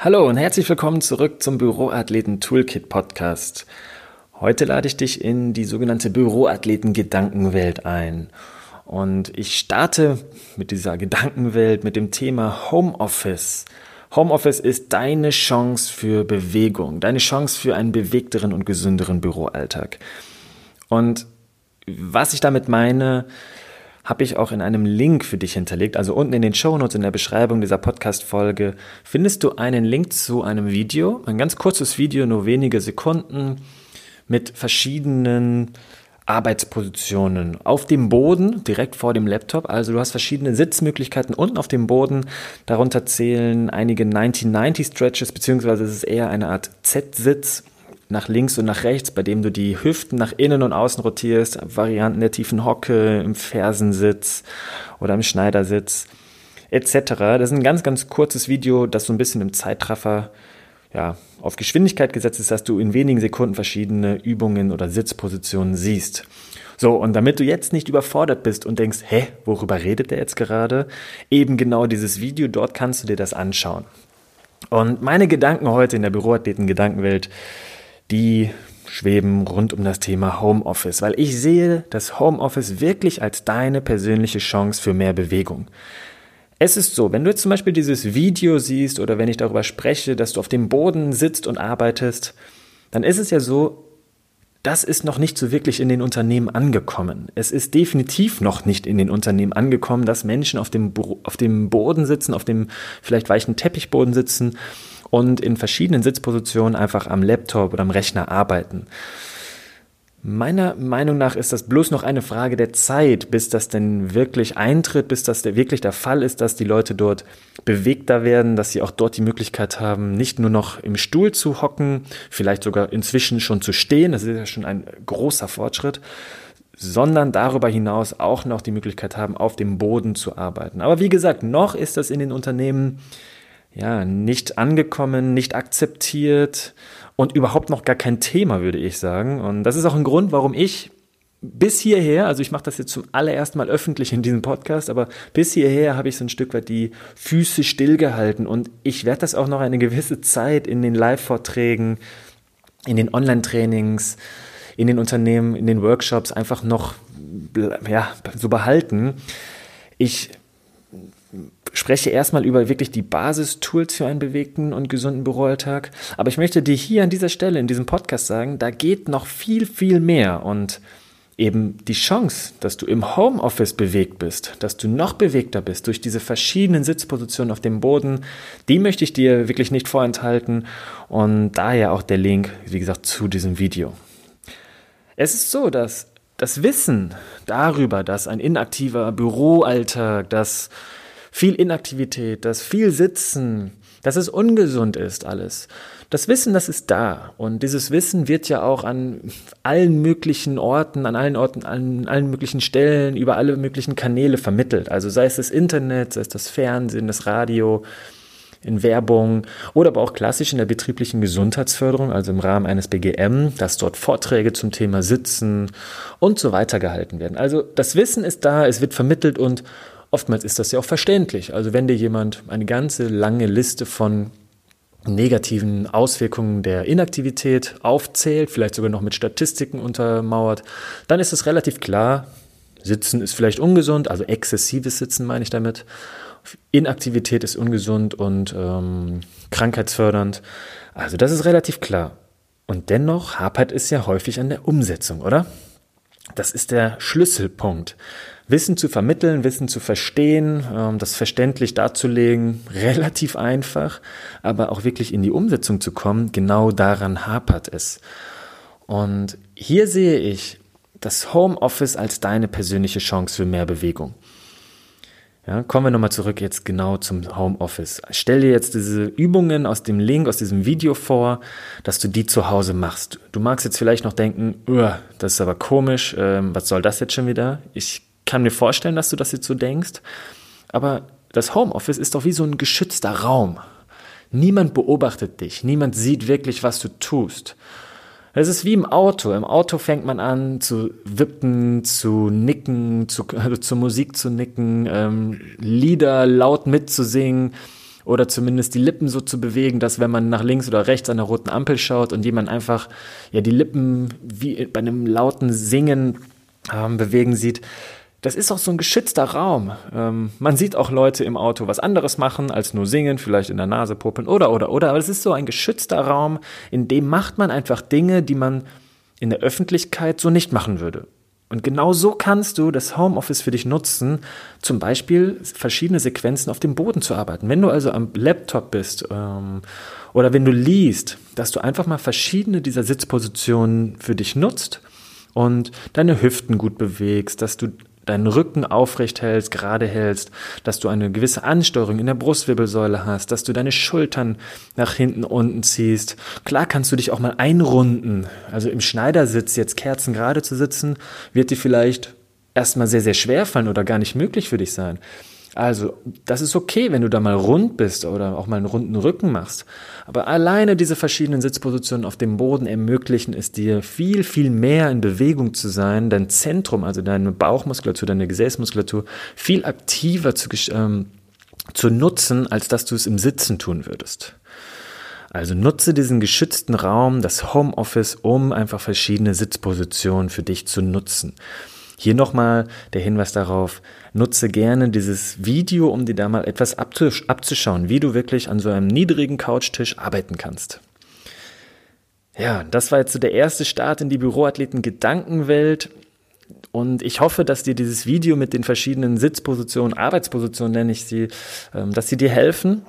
Hallo und herzlich willkommen zurück zum Büroathleten Toolkit Podcast. Heute lade ich dich in die sogenannte Büroathleten Gedankenwelt ein. Und ich starte mit dieser Gedankenwelt mit dem Thema Homeoffice. Homeoffice ist deine Chance für Bewegung, deine Chance für einen bewegteren und gesünderen Büroalltag. Und was ich damit meine, habe ich auch in einem Link für dich hinterlegt. Also unten in den Shownotes in der Beschreibung dieser Podcast-Folge findest du einen Link zu einem Video, ein ganz kurzes Video, nur wenige Sekunden, mit verschiedenen Arbeitspositionen auf dem Boden, direkt vor dem Laptop. Also du hast verschiedene Sitzmöglichkeiten unten auf dem Boden. Darunter zählen einige 1990 Stretches, beziehungsweise es ist eher eine Art Z-Sitz nach links und nach rechts, bei dem du die Hüften nach innen und außen rotierst, Varianten der tiefen Hocke, im Fersensitz oder im Schneidersitz etc. Das ist ein ganz, ganz kurzes Video, das so ein bisschen im Zeitraffer ja, auf Geschwindigkeit gesetzt ist, dass du in wenigen Sekunden verschiedene Übungen oder Sitzpositionen siehst. So, und damit du jetzt nicht überfordert bist und denkst, hä, worüber redet der jetzt gerade? Eben genau dieses Video, dort kannst du dir das anschauen. Und meine Gedanken heute in der Büroathleten-Gedankenwelt die schweben rund um das Thema Homeoffice, weil ich sehe das Homeoffice wirklich als deine persönliche Chance für mehr Bewegung. Es ist so, wenn du jetzt zum Beispiel dieses Video siehst oder wenn ich darüber spreche, dass du auf dem Boden sitzt und arbeitest, dann ist es ja so, das ist noch nicht so wirklich in den Unternehmen angekommen. Es ist definitiv noch nicht in den Unternehmen angekommen, dass Menschen auf dem, auf dem Boden sitzen, auf dem vielleicht weichen Teppichboden sitzen und in verschiedenen Sitzpositionen einfach am Laptop oder am Rechner arbeiten. Meiner Meinung nach ist das bloß noch eine Frage der Zeit, bis das denn wirklich eintritt, bis das wirklich der Fall ist, dass die Leute dort bewegter werden, dass sie auch dort die Möglichkeit haben, nicht nur noch im Stuhl zu hocken, vielleicht sogar inzwischen schon zu stehen, das ist ja schon ein großer Fortschritt, sondern darüber hinaus auch noch die Möglichkeit haben, auf dem Boden zu arbeiten. Aber wie gesagt, noch ist das in den Unternehmen ja, nicht angekommen, nicht akzeptiert und überhaupt noch gar kein Thema, würde ich sagen. Und das ist auch ein Grund, warum ich bis hierher, also ich mache das jetzt zum allerersten Mal öffentlich in diesem Podcast, aber bis hierher habe ich so ein Stück weit die Füße stillgehalten und ich werde das auch noch eine gewisse Zeit in den Live-Vorträgen, in den Online-Trainings, in den Unternehmen, in den Workshops einfach noch ja, so behalten. Ich spreche erstmal über wirklich die Basistools für einen bewegten und gesunden Büroalltag. Aber ich möchte dir hier an dieser Stelle in diesem Podcast sagen, da geht noch viel, viel mehr und eben die Chance, dass du im Homeoffice bewegt bist, dass du noch bewegter bist durch diese verschiedenen Sitzpositionen auf dem Boden, die möchte ich dir wirklich nicht vorenthalten und daher auch der Link, wie gesagt, zu diesem Video. Es ist so, dass das Wissen darüber, dass ein inaktiver Büroalltag, dass viel Inaktivität, dass viel Sitzen, dass es ungesund ist alles. Das Wissen, das ist da. Und dieses Wissen wird ja auch an allen möglichen Orten, an allen Orten, an allen möglichen Stellen, über alle möglichen Kanäle vermittelt. Also sei es das Internet, sei es das Fernsehen, das Radio, in Werbung oder aber auch klassisch in der betrieblichen Gesundheitsförderung, also im Rahmen eines BGM, dass dort Vorträge zum Thema Sitzen und so weiter gehalten werden. Also das Wissen ist da, es wird vermittelt und Oftmals ist das ja auch verständlich. Also wenn dir jemand eine ganze lange Liste von negativen Auswirkungen der Inaktivität aufzählt, vielleicht sogar noch mit Statistiken untermauert, dann ist es relativ klar, Sitzen ist vielleicht ungesund, also exzessives Sitzen meine ich damit. Inaktivität ist ungesund und ähm, krankheitsfördernd. Also das ist relativ klar. Und dennoch hapert es ja häufig an der Umsetzung, oder? Das ist der Schlüsselpunkt. Wissen zu vermitteln, Wissen zu verstehen, ähm, das verständlich darzulegen, relativ einfach, aber auch wirklich in die Umsetzung zu kommen, genau daran hapert es. Und hier sehe ich das Homeoffice als deine persönliche Chance für mehr Bewegung. Ja, kommen wir nochmal zurück jetzt genau zum Homeoffice. Stell dir jetzt diese Übungen aus dem Link, aus diesem Video vor, dass du die zu Hause machst. Du magst jetzt vielleicht noch denken, das ist aber komisch, ähm, was soll das jetzt schon wieder? Ich kann mir vorstellen, dass du das jetzt so denkst, aber das Homeoffice ist doch wie so ein geschützter Raum. Niemand beobachtet dich, niemand sieht wirklich, was du tust. Es ist wie im Auto. Im Auto fängt man an zu wippen, zu nicken, zu, also zur Musik zu nicken, ähm, Lieder laut mitzusingen oder zumindest die Lippen so zu bewegen, dass wenn man nach links oder rechts an der roten Ampel schaut und jemand einfach ja die Lippen wie bei einem lauten Singen ähm, bewegen sieht, das ist auch so ein geschützter Raum. Ähm, man sieht auch Leute im Auto was anderes machen als nur singen, vielleicht in der Nase puppeln oder, oder, oder. Aber es ist so ein geschützter Raum, in dem macht man einfach Dinge, die man in der Öffentlichkeit so nicht machen würde. Und genau so kannst du das Homeoffice für dich nutzen, zum Beispiel verschiedene Sequenzen auf dem Boden zu arbeiten. Wenn du also am Laptop bist ähm, oder wenn du liest, dass du einfach mal verschiedene dieser Sitzpositionen für dich nutzt und deine Hüften gut bewegst, dass du deinen Rücken aufrecht hältst, gerade hältst, dass du eine gewisse Ansteuerung in der Brustwirbelsäule hast, dass du deine Schultern nach hinten unten ziehst. Klar kannst du dich auch mal einrunden. Also im Schneidersitz jetzt Kerzen gerade zu sitzen, wird dir vielleicht erstmal sehr, sehr schwer fallen oder gar nicht möglich für dich sein. Also, das ist okay, wenn du da mal rund bist oder auch mal einen runden Rücken machst. Aber alleine diese verschiedenen Sitzpositionen auf dem Boden ermöglichen es dir, viel, viel mehr in Bewegung zu sein, dein Zentrum, also deine Bauchmuskulatur, deine Gesäßmuskulatur, viel aktiver zu, ähm, zu nutzen, als dass du es im Sitzen tun würdest. Also nutze diesen geschützten Raum, das Homeoffice, um einfach verschiedene Sitzpositionen für dich zu nutzen. Hier nochmal der Hinweis darauf, nutze gerne dieses Video, um dir da mal etwas abzuschauen, wie du wirklich an so einem niedrigen Couchtisch arbeiten kannst. Ja, das war jetzt so der erste Start in die Büroathleten-Gedankenwelt. Und ich hoffe, dass dir dieses Video mit den verschiedenen Sitzpositionen, Arbeitspositionen nenne ich sie, ähm, dass sie dir helfen.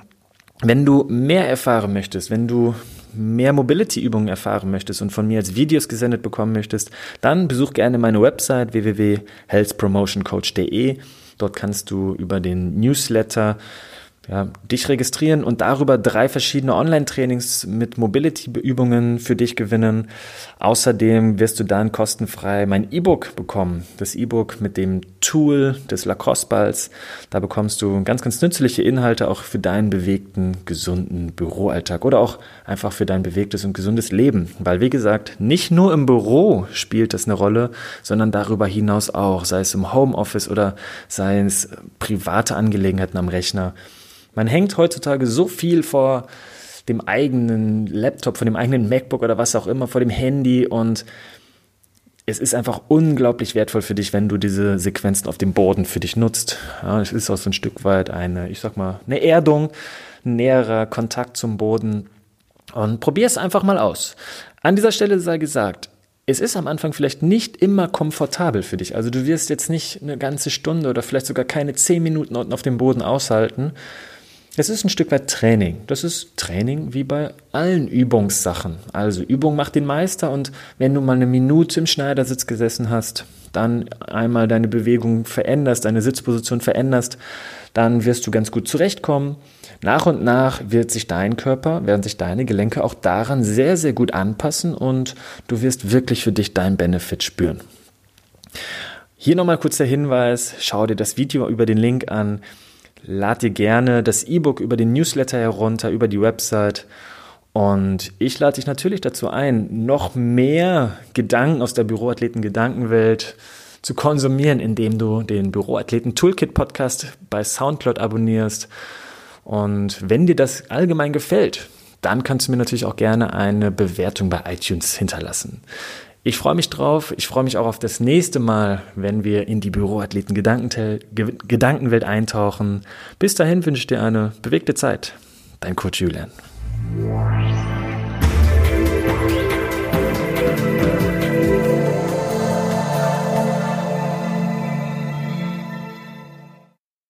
Wenn du mehr erfahren möchtest, wenn du mehr Mobility-Übungen erfahren möchtest und von mir als Videos gesendet bekommen möchtest, dann besuch gerne meine Website www.healthpromotioncoach.de. Dort kannst du über den Newsletter ja, dich registrieren und darüber drei verschiedene Online-Trainings mit Mobility-Übungen für dich gewinnen. Außerdem wirst du dann kostenfrei mein E-Book bekommen. Das E-Book mit dem Tool des Lacoste-Balls. Da bekommst du ganz, ganz nützliche Inhalte auch für deinen bewegten, gesunden Büroalltag oder auch einfach für dein bewegtes und gesundes Leben. Weil, wie gesagt, nicht nur im Büro spielt das eine Rolle, sondern darüber hinaus auch, sei es im Homeoffice oder sei es private Angelegenheiten am Rechner. Man hängt heutzutage so viel vor dem eigenen Laptop, vor dem eigenen MacBook oder was auch immer, vor dem Handy und es ist einfach unglaublich wertvoll für dich, wenn du diese Sequenzen auf dem Boden für dich nutzt. Ja, es ist auch so ein Stück weit eine, ich sag mal, eine Erdung, ein näherer Kontakt zum Boden. Und probier es einfach mal aus. An dieser Stelle sei gesagt, es ist am Anfang vielleicht nicht immer komfortabel für dich. Also du wirst jetzt nicht eine ganze Stunde oder vielleicht sogar keine zehn Minuten unten auf dem Boden aushalten, es ist ein Stück weit Training. Das ist Training wie bei allen Übungssachen. Also Übung macht den Meister und wenn du mal eine Minute im Schneidersitz gesessen hast, dann einmal deine Bewegung veränderst, deine Sitzposition veränderst, dann wirst du ganz gut zurechtkommen. Nach und nach wird sich dein Körper, werden sich deine Gelenke auch daran sehr, sehr gut anpassen und du wirst wirklich für dich deinen Benefit spüren. Hier nochmal kurz der Hinweis, schau dir das Video über den Link an. Lad dir gerne das E-Book über den Newsletter herunter, über die Website. Und ich lade dich natürlich dazu ein, noch mehr Gedanken aus der Büroathleten-Gedankenwelt zu konsumieren, indem du den Büroathleten Toolkit Podcast bei Soundcloud abonnierst. Und wenn dir das allgemein gefällt, dann kannst du mir natürlich auch gerne eine Bewertung bei iTunes hinterlassen. Ich freue mich drauf. Ich freue mich auch auf das nächste Mal, wenn wir in die Büroathleten Gedankenwelt eintauchen. Bis dahin wünsche ich dir eine bewegte Zeit. Dein Coach Julian.